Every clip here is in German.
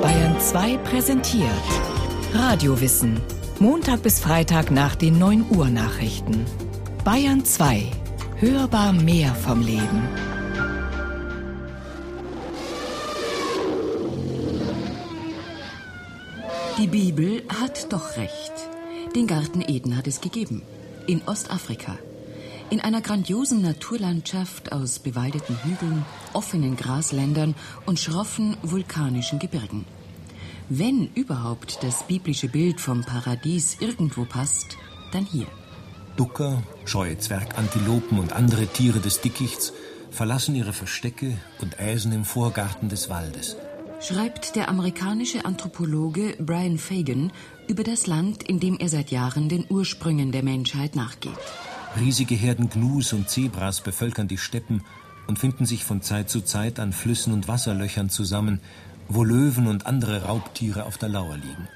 Bayern 2 präsentiert Radiowissen. Montag bis Freitag nach den 9 Uhr Nachrichten. Bayern 2. Hörbar mehr vom Leben. Die Bibel hat doch recht. Den Garten Eden hat es gegeben. In Ostafrika. In einer grandiosen Naturlandschaft aus bewaldeten Hügeln, offenen Grasländern und schroffen vulkanischen Gebirgen. Wenn überhaupt das biblische Bild vom Paradies irgendwo passt, dann hier. Ducker, scheue Zwergantilopen und andere Tiere des Dickichts verlassen ihre Verstecke und äsen im Vorgarten des Waldes schreibt der amerikanische Anthropologe Brian Fagan über das Land, in dem er seit Jahren den Ursprüngen der Menschheit nachgeht. Riesige Herden Gnus und Zebras bevölkern die Steppen und finden sich von Zeit zu Zeit an Flüssen und Wasserlöchern zusammen, wo Löwen und andere Raubtiere auf der Lauer liegen.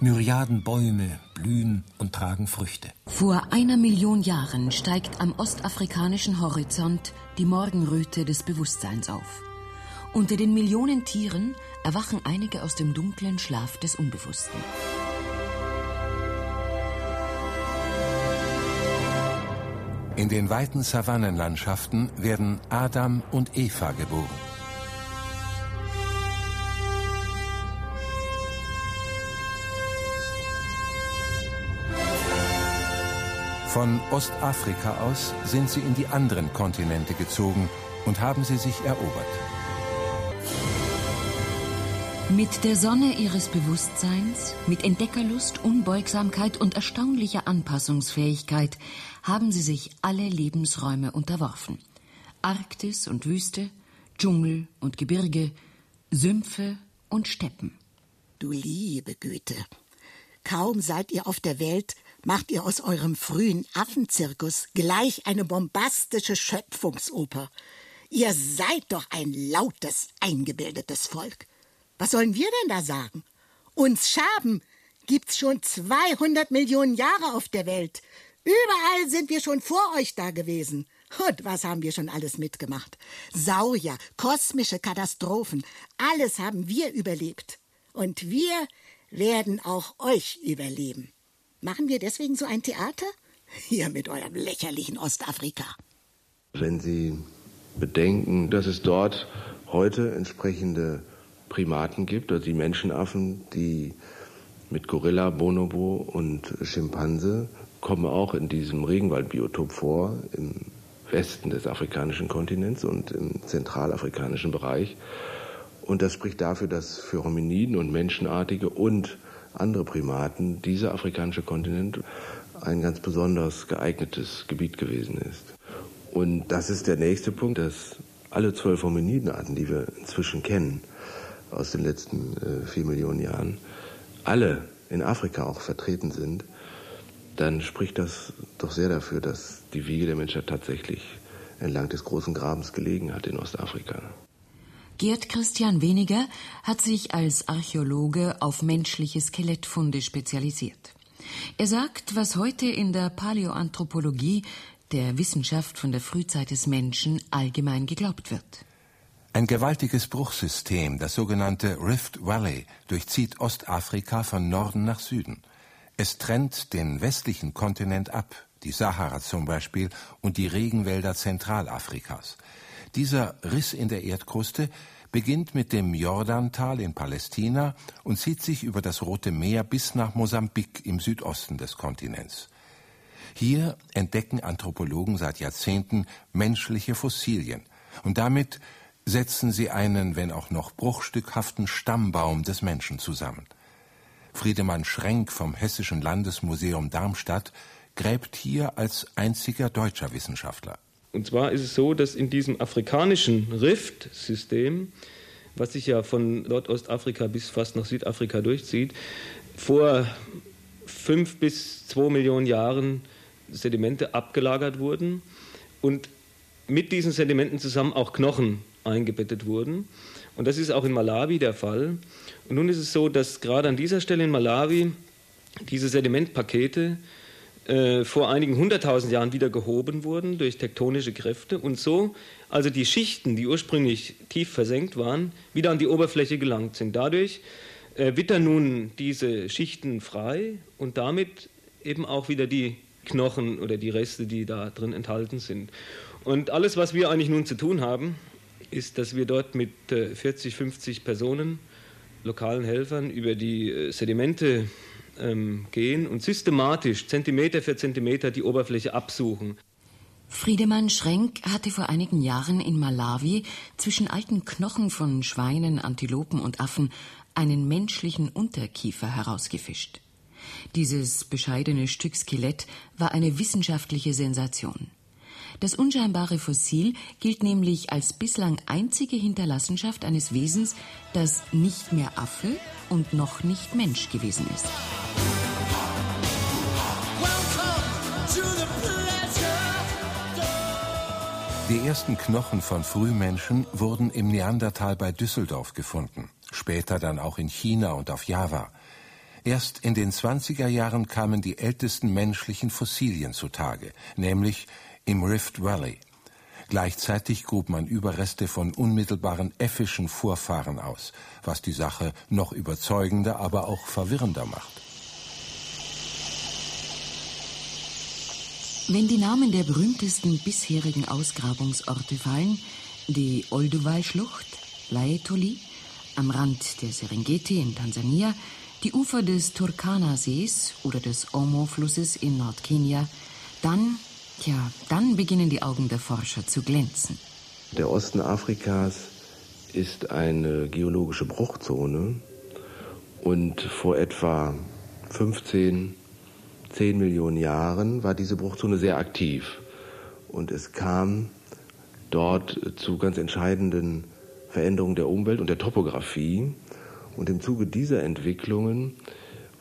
Myriaden Bäume blühen und tragen Früchte. Vor einer Million Jahren steigt am ostafrikanischen Horizont die Morgenröte des Bewusstseins auf. Unter den Millionen Tieren erwachen einige aus dem dunklen Schlaf des Unbewussten. In den weiten Savannenlandschaften werden Adam und Eva geboren. Von Ostafrika aus sind sie in die anderen Kontinente gezogen und haben sie sich erobert. Mit der Sonne ihres Bewusstseins, mit Entdeckerlust, Unbeugsamkeit und erstaunlicher Anpassungsfähigkeit haben sie sich alle Lebensräume unterworfen. Arktis und Wüste, Dschungel und Gebirge, Sümpfe und Steppen. Du liebe Güte, kaum seid ihr auf der Welt, macht ihr aus eurem frühen Affenzirkus gleich eine bombastische Schöpfungsoper. Ihr seid doch ein lautes, eingebildetes Volk. Was sollen wir denn da sagen? Uns Schaben gibt's schon 200 Millionen Jahre auf der Welt. Überall sind wir schon vor euch da gewesen. Und was haben wir schon alles mitgemacht? Saurier, kosmische Katastrophen, alles haben wir überlebt. Und wir werden auch euch überleben. Machen wir deswegen so ein Theater? Hier mit eurem lächerlichen Ostafrika. Wenn Sie bedenken, dass es dort heute entsprechende Primaten gibt, also die Menschenaffen, die mit Gorilla, Bonobo und Schimpanse kommen auch in diesem Regenwaldbiotop vor, im Westen des afrikanischen Kontinents und im zentralafrikanischen Bereich. Und das spricht dafür, dass für Hominiden und Menschenartige und andere Primaten dieser afrikanische Kontinent ein ganz besonders geeignetes Gebiet gewesen ist. Und das ist der nächste Punkt, dass alle zwölf Hominidenarten, die wir inzwischen kennen, aus den letzten äh, vier Millionen Jahren, alle in Afrika auch vertreten sind, dann spricht das doch sehr dafür, dass die Wiege der Menschheit tatsächlich entlang des großen Grabens gelegen hat in Ostafrika. Gerd Christian Weniger hat sich als Archäologe auf menschliche Skelettfunde spezialisiert. Er sagt, was heute in der Paläoanthropologie, der Wissenschaft von der Frühzeit des Menschen, allgemein geglaubt wird. Ein gewaltiges Bruchsystem, das sogenannte Rift Valley, durchzieht Ostafrika von Norden nach Süden. Es trennt den westlichen Kontinent ab, die Sahara zum Beispiel und die Regenwälder Zentralafrikas. Dieser Riss in der Erdkruste beginnt mit dem Jordantal in Palästina und zieht sich über das Rote Meer bis nach Mosambik im Südosten des Kontinents. Hier entdecken Anthropologen seit Jahrzehnten menschliche Fossilien und damit setzen sie einen, wenn auch noch bruchstückhaften Stammbaum des Menschen zusammen. Friedemann Schrenk vom Hessischen Landesmuseum Darmstadt gräbt hier als einziger deutscher Wissenschaftler. Und zwar ist es so, dass in diesem afrikanischen Rift-System, was sich ja von Nordostafrika bis fast nach Südafrika durchzieht, vor fünf bis zwei Millionen Jahren Sedimente abgelagert wurden und mit diesen Sedimenten zusammen auch Knochen eingebettet wurden. Und das ist auch in Malawi der Fall. Und nun ist es so, dass gerade an dieser Stelle in Malawi diese Sedimentpakete äh, vor einigen hunderttausend Jahren wieder gehoben wurden durch tektonische Kräfte und so also die Schichten, die ursprünglich tief versenkt waren, wieder an die Oberfläche gelangt sind. Dadurch äh, wittern nun diese Schichten frei und damit eben auch wieder die Knochen oder die Reste, die da drin enthalten sind. Und alles, was wir eigentlich nun zu tun haben, ist, dass wir dort mit 40, äh, 50 Personen, lokalen Helfern, über die äh, Sedimente ähm, gehen und systematisch Zentimeter für Zentimeter die Oberfläche absuchen. Friedemann Schrenk hatte vor einigen Jahren in Malawi zwischen alten Knochen von Schweinen, Antilopen und Affen einen menschlichen Unterkiefer herausgefischt. Dieses bescheidene Stück Skelett war eine wissenschaftliche Sensation. Das unscheinbare Fossil gilt nämlich als bislang einzige Hinterlassenschaft eines Wesens, das nicht mehr Affe und noch nicht Mensch gewesen ist. Die ersten Knochen von Frühmenschen wurden im Neandertal bei Düsseldorf gefunden, später dann auch in China und auf Java. Erst in den 20er Jahren kamen die ältesten menschlichen Fossilien zutage, nämlich im Rift Valley. Gleichzeitig grub man Überreste von unmittelbaren äffischen Vorfahren aus, was die Sache noch überzeugender, aber auch verwirrender macht. Wenn die Namen der berühmtesten bisherigen Ausgrabungsorte fallen, die Olduvai-Schlucht, Laetoli, am Rand der Serengeti in Tansania, die Ufer des Turkana-Sees oder des Omo-Flusses in Nordkenia, dann, ja, dann beginnen die Augen der Forscher zu glänzen. Der Osten Afrikas ist eine geologische Bruchzone und vor etwa 15 10 Millionen Jahren war diese Bruchzone sehr aktiv. Und es kam dort zu ganz entscheidenden Veränderungen der Umwelt und der Topographie. Und im Zuge dieser Entwicklungen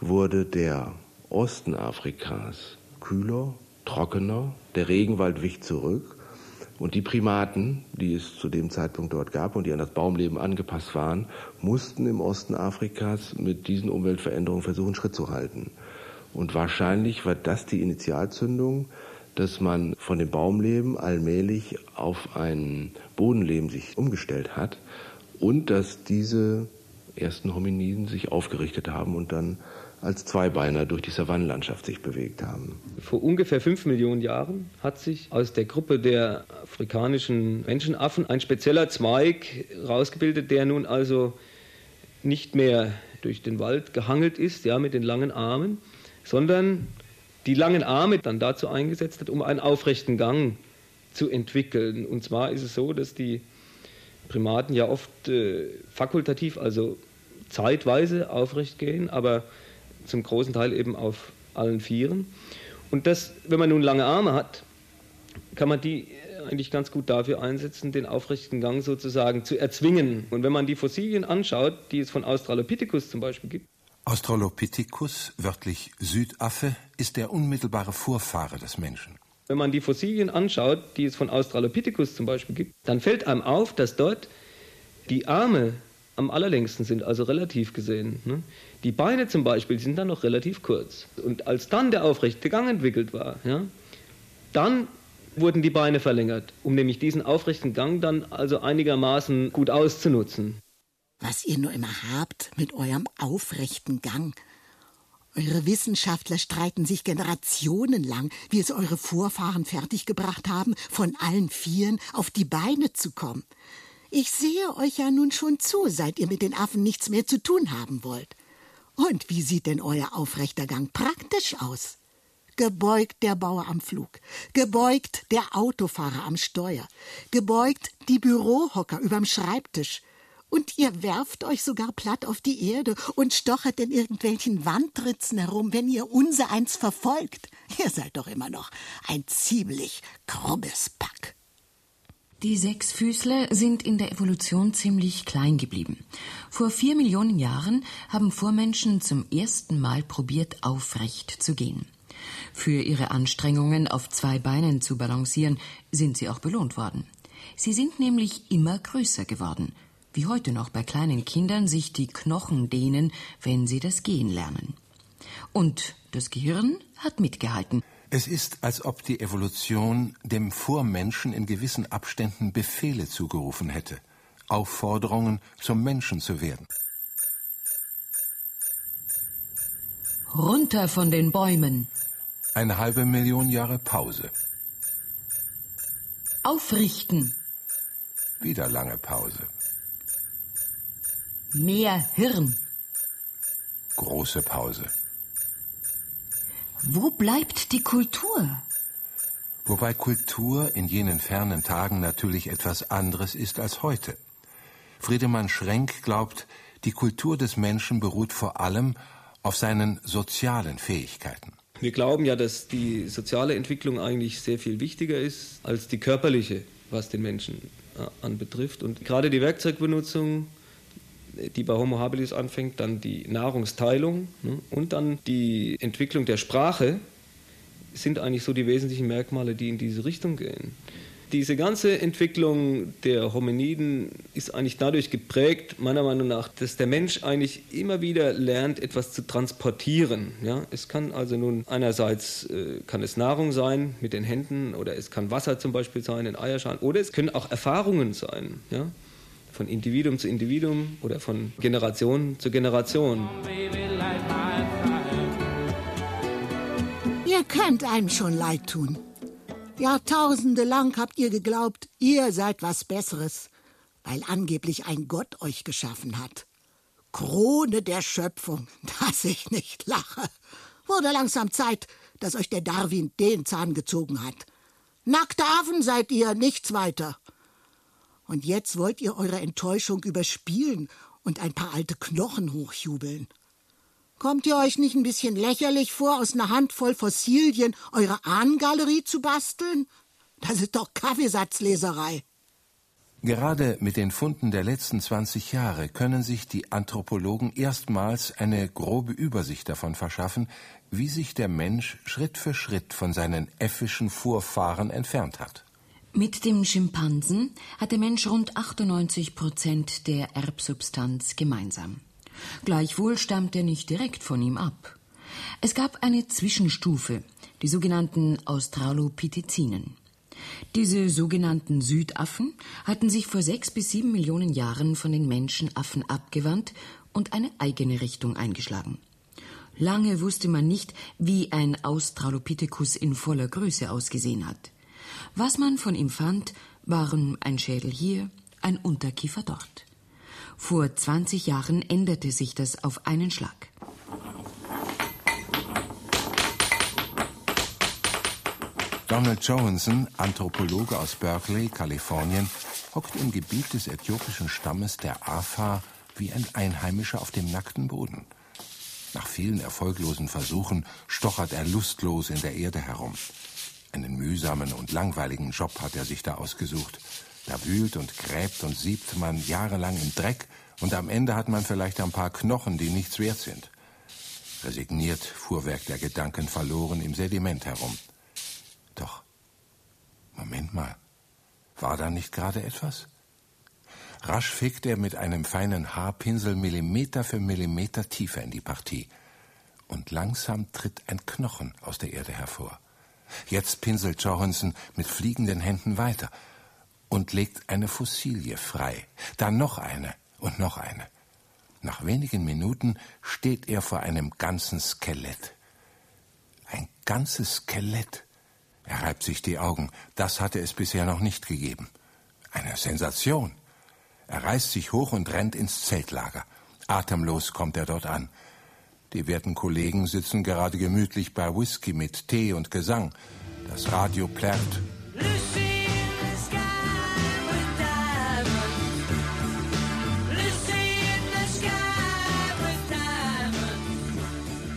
wurde der Osten Afrikas kühler, trockener, der Regenwald wich zurück und die Primaten, die es zu dem Zeitpunkt dort gab und die an das Baumleben angepasst waren, mussten im Osten Afrikas mit diesen Umweltveränderungen versuchen, Schritt zu halten. Und wahrscheinlich war das die Initialzündung, dass man von dem Baumleben allmählich auf ein Bodenleben sich umgestellt hat und dass diese ersten Hominiden sich aufgerichtet haben und dann als Zweibeiner durch die Savannenlandschaft sich bewegt haben. Vor ungefähr fünf Millionen Jahren hat sich aus der Gruppe der afrikanischen Menschenaffen ein spezieller Zweig rausgebildet, der nun also nicht mehr durch den Wald gehangelt ist, ja, mit den langen Armen, sondern die langen Arme dann dazu eingesetzt hat, um einen aufrechten Gang zu entwickeln. Und zwar ist es so, dass die Primaten ja oft äh, fakultativ, also zeitweise aufrecht gehen, aber zum großen Teil eben auf allen Vieren. Und das, wenn man nun lange Arme hat, kann man die eigentlich ganz gut dafür einsetzen, den aufrechten Gang sozusagen zu erzwingen. Und wenn man die Fossilien anschaut, die es von Australopithecus zum Beispiel gibt, Australopithecus, wörtlich Südaffe, ist der unmittelbare Vorfahre des Menschen. Wenn man die Fossilien anschaut, die es von Australopithecus zum Beispiel gibt, dann fällt einem auf, dass dort die Arme am allerlängsten sind, also relativ gesehen. Ne? Die Beine zum Beispiel sind dann noch relativ kurz. Und als dann der aufrechte Gang entwickelt war, ja, dann wurden die Beine verlängert, um nämlich diesen aufrechten Gang dann also einigermaßen gut auszunutzen was ihr nur immer habt mit eurem aufrechten Gang. Eure Wissenschaftler streiten sich generationenlang, wie es eure Vorfahren fertiggebracht haben, von allen Vieren auf die Beine zu kommen. Ich sehe euch ja nun schon zu, seit ihr mit den Affen nichts mehr zu tun haben wollt. Und wie sieht denn euer aufrechter Gang praktisch aus? Gebeugt der Bauer am Flug, gebeugt der Autofahrer am Steuer, gebeugt die Bürohocker überm Schreibtisch, und ihr werft euch sogar platt auf die Erde und stochert in irgendwelchen Wandritzen herum, wenn ihr unsereins verfolgt. Ihr seid doch immer noch ein ziemlich grobes Pack. Die Sechsfüßler sind in der Evolution ziemlich klein geblieben. Vor vier Millionen Jahren haben Vormenschen zum ersten Mal probiert, aufrecht zu gehen. Für ihre Anstrengungen, auf zwei Beinen zu balancieren, sind sie auch belohnt worden. Sie sind nämlich immer größer geworden wie heute noch bei kleinen Kindern sich die Knochen dehnen, wenn sie das Gehen lernen. Und das Gehirn hat mitgehalten. Es ist, als ob die Evolution dem Vormenschen in gewissen Abständen Befehle zugerufen hätte, Aufforderungen, zum Menschen zu werden. Runter von den Bäumen. Eine halbe Million Jahre Pause. Aufrichten. Wieder lange Pause. Mehr Hirn. Große Pause. Wo bleibt die Kultur? Wobei Kultur in jenen fernen Tagen natürlich etwas anderes ist als heute. Friedemann Schrenk glaubt, die Kultur des Menschen beruht vor allem auf seinen sozialen Fähigkeiten. Wir glauben ja, dass die soziale Entwicklung eigentlich sehr viel wichtiger ist als die körperliche, was den Menschen äh, anbetrifft. Und gerade die Werkzeugbenutzung die bei Homo habilis anfängt, dann die Nahrungsteilung ne, und dann die Entwicklung der Sprache, sind eigentlich so die wesentlichen Merkmale, die in diese Richtung gehen. Diese ganze Entwicklung der Hominiden ist eigentlich dadurch geprägt, meiner Meinung nach, dass der Mensch eigentlich immer wieder lernt, etwas zu transportieren. Ja? Es kann also nun einerseits äh, kann es Nahrung sein mit den Händen oder es kann Wasser zum Beispiel sein in Eierschalen oder es können auch Erfahrungen sein. Ja? Von Individuum zu Individuum oder von Generation zu Generation. Ihr könnt einem schon leid tun. Jahrtausende lang habt ihr geglaubt, ihr seid was Besseres, weil angeblich ein Gott euch geschaffen hat. Krone der Schöpfung, dass ich nicht lache. Wurde langsam Zeit, dass euch der Darwin den Zahn gezogen hat. Nackte Affen seid ihr, nichts weiter. Und jetzt wollt ihr eure Enttäuschung überspielen und ein paar alte Knochen hochjubeln. Kommt ihr euch nicht ein bisschen lächerlich vor, aus einer Handvoll Fossilien eure Ahnengalerie zu basteln? Das ist doch Kaffeesatzleserei. Gerade mit den Funden der letzten 20 Jahre können sich die Anthropologen erstmals eine grobe Übersicht davon verschaffen, wie sich der Mensch Schritt für Schritt von seinen äffischen Vorfahren entfernt hat. Mit dem Schimpansen hat der Mensch rund 98 Prozent der Erbsubstanz gemeinsam. Gleichwohl stammt er nicht direkt von ihm ab. Es gab eine Zwischenstufe, die sogenannten Australopithecinen. Diese sogenannten Südaffen hatten sich vor sechs bis sieben Millionen Jahren von den Menschenaffen abgewandt und eine eigene Richtung eingeschlagen. Lange wusste man nicht, wie ein Australopithecus in voller Größe ausgesehen hat. Was man von ihm fand, waren ein Schädel hier, ein Unterkiefer dort. Vor 20 Jahren änderte sich das auf einen Schlag. Donald Johansson, Anthropologe aus Berkeley, Kalifornien, hockt im Gebiet des äthiopischen Stammes der Afa wie ein Einheimischer auf dem nackten Boden. Nach vielen erfolglosen Versuchen stochert er lustlos in der Erde herum. Einen mühsamen und langweiligen Job hat er sich da ausgesucht. Da wühlt und gräbt und siebt man jahrelang im Dreck und am Ende hat man vielleicht ein paar Knochen, die nichts wert sind. Resigniert Fuhrwerk der Gedanken verloren im Sediment herum. Doch, Moment mal, war da nicht gerade etwas? Rasch fegt er mit einem feinen Haarpinsel Millimeter für Millimeter tiefer in die Partie. Und langsam tritt ein Knochen aus der Erde hervor. Jetzt pinselt Johansson mit fliegenden Händen weiter und legt eine Fossilie frei, dann noch eine und noch eine. Nach wenigen Minuten steht er vor einem ganzen Skelett. Ein ganzes Skelett. Er reibt sich die Augen. Das hatte es bisher noch nicht gegeben. Eine Sensation. Er reißt sich hoch und rennt ins Zeltlager. Atemlos kommt er dort an. Die werten Kollegen sitzen gerade gemütlich bei Whisky mit Tee und Gesang. Das Radio plärrt.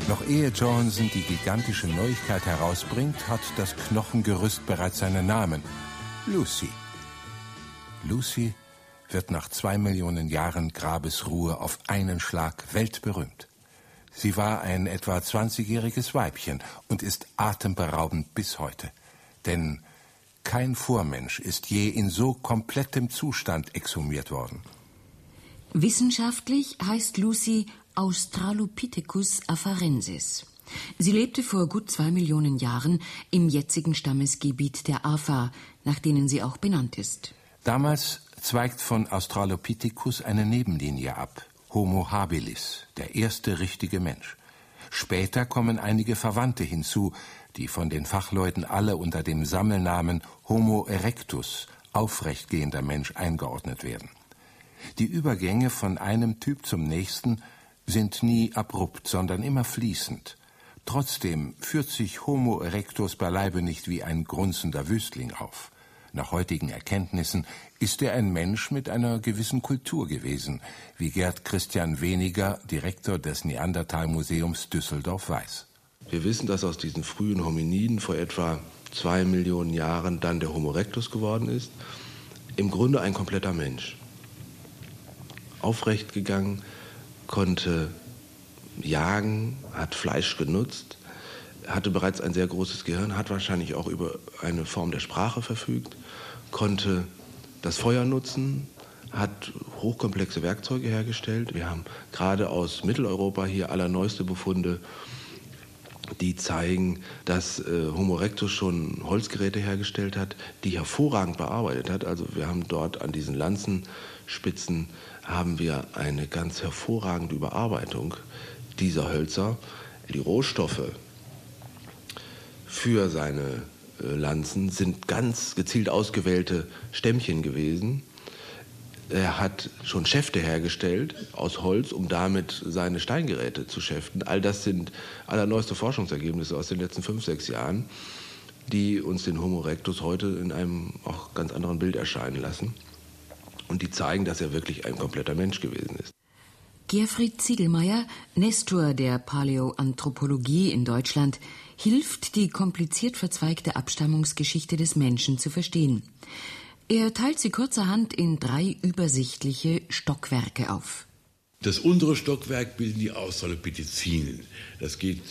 Noch ehe Johnson die gigantische Neuigkeit herausbringt, hat das Knochengerüst bereits seinen Namen. Lucy. Lucy wird nach zwei Millionen Jahren Grabesruhe auf einen Schlag weltberühmt. Sie war ein etwa 20-jähriges Weibchen und ist atemberaubend bis heute. Denn kein Vormensch ist je in so komplettem Zustand exhumiert worden. Wissenschaftlich heißt Lucy Australopithecus afarensis. Sie lebte vor gut zwei Millionen Jahren im jetzigen Stammesgebiet der Afa, nach denen sie auch benannt ist. Damals zweigt von Australopithecus eine Nebenlinie ab, Homo habilis, der erste richtige Mensch. Später kommen einige Verwandte hinzu, die von den Fachleuten alle unter dem Sammelnamen Homo erectus, aufrechtgehender Mensch, eingeordnet werden. Die Übergänge von einem Typ zum nächsten sind nie abrupt, sondern immer fließend. Trotzdem führt sich Homo erectus beileibe nicht wie ein grunzender Wüstling auf. Nach heutigen Erkenntnissen ist er ein Mensch mit einer gewissen Kultur gewesen, wie Gerd Christian Weniger, Direktor des Neandertal-Museums Düsseldorf, weiß. Wir wissen, dass aus diesen frühen Hominiden vor etwa zwei Millionen Jahren dann der Homo erectus geworden ist. Im Grunde ein kompletter Mensch. Aufrecht gegangen, konnte jagen, hat Fleisch genutzt, hatte bereits ein sehr großes Gehirn, hat wahrscheinlich auch über eine Form der Sprache verfügt, konnte das Feuer nutzen, hat hochkomplexe Werkzeuge hergestellt. Wir haben gerade aus Mitteleuropa hier allerneueste Befunde, die zeigen, dass äh, Homo erectus schon Holzgeräte hergestellt hat, die hervorragend bearbeitet hat. Also wir haben dort an diesen Lanzenspitzen haben wir eine ganz hervorragende Überarbeitung dieser Hölzer. Die Rohstoffe für seine äh, Lanzen sind ganz gezielt ausgewählte Stämmchen gewesen. Er hat schon Schäfte hergestellt aus Holz, um damit seine Steingeräte zu schäften. All das sind allerneueste Forschungsergebnisse aus den letzten fünf, sechs Jahren, die uns den Homo erectus heute in einem auch ganz anderen Bild erscheinen lassen und die zeigen, dass er wirklich ein kompletter Mensch gewesen ist. Gerfried Ziegelmeier, Nestor der Paläoanthropologie in Deutschland, hilft, die kompliziert verzweigte Abstammungsgeschichte des Menschen zu verstehen. Er teilt sie kurzerhand in drei übersichtliche Stockwerke auf. Das untere Stockwerk bilden die Australopithecinen. Das geht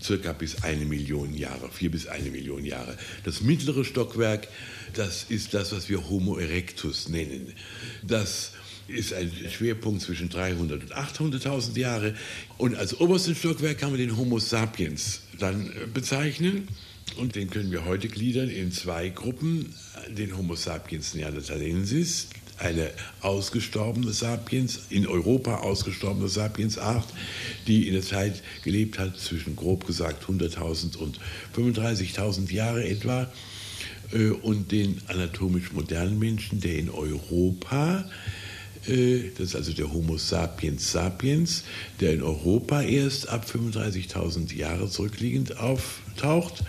circa bis eine Million Jahre, vier bis eine Million Jahre. Das mittlere Stockwerk, das ist das, was wir Homo erectus nennen. Das ist ein Schwerpunkt zwischen 300 und 800.000 Jahre. Und als obersten Stockwerk kann man den Homo sapiens dann äh, bezeichnen. Und den können wir heute gliedern in zwei Gruppen. Den Homo sapiens neanderthalensis, eine ausgestorbene Sapiens, in Europa ausgestorbene Sapiensart, die in der Zeit gelebt hat zwischen grob gesagt 100.000 und 35.000 Jahre etwa. Äh, und den anatomisch modernen Menschen, der in Europa das ist also der Homo sapiens sapiens, der in Europa erst ab 35.000 Jahre zurückliegend auftaucht.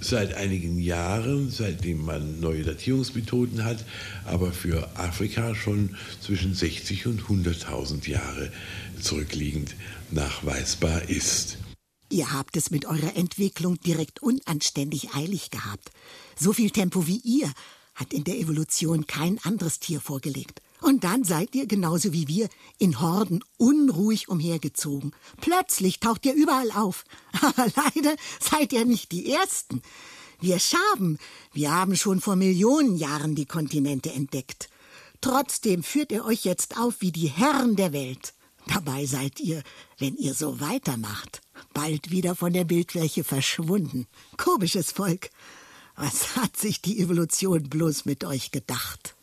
Seit einigen Jahren, seitdem man neue Datierungsmethoden hat, aber für Afrika schon zwischen 60 und 100.000 Jahre zurückliegend nachweisbar ist. Ihr habt es mit eurer Entwicklung direkt unanständig eilig gehabt. So viel Tempo wie ihr hat in der Evolution kein anderes Tier vorgelegt. Und dann seid ihr, genauso wie wir, in Horden unruhig umhergezogen. Plötzlich taucht ihr überall auf. Aber leider seid ihr nicht die Ersten. Wir Schaben, wir haben schon vor Millionen Jahren die Kontinente entdeckt. Trotzdem führt ihr euch jetzt auf wie die Herren der Welt. Dabei seid ihr, wenn ihr so weitermacht, bald wieder von der Bildfläche verschwunden. Komisches Volk. Was hat sich die Evolution bloß mit euch gedacht?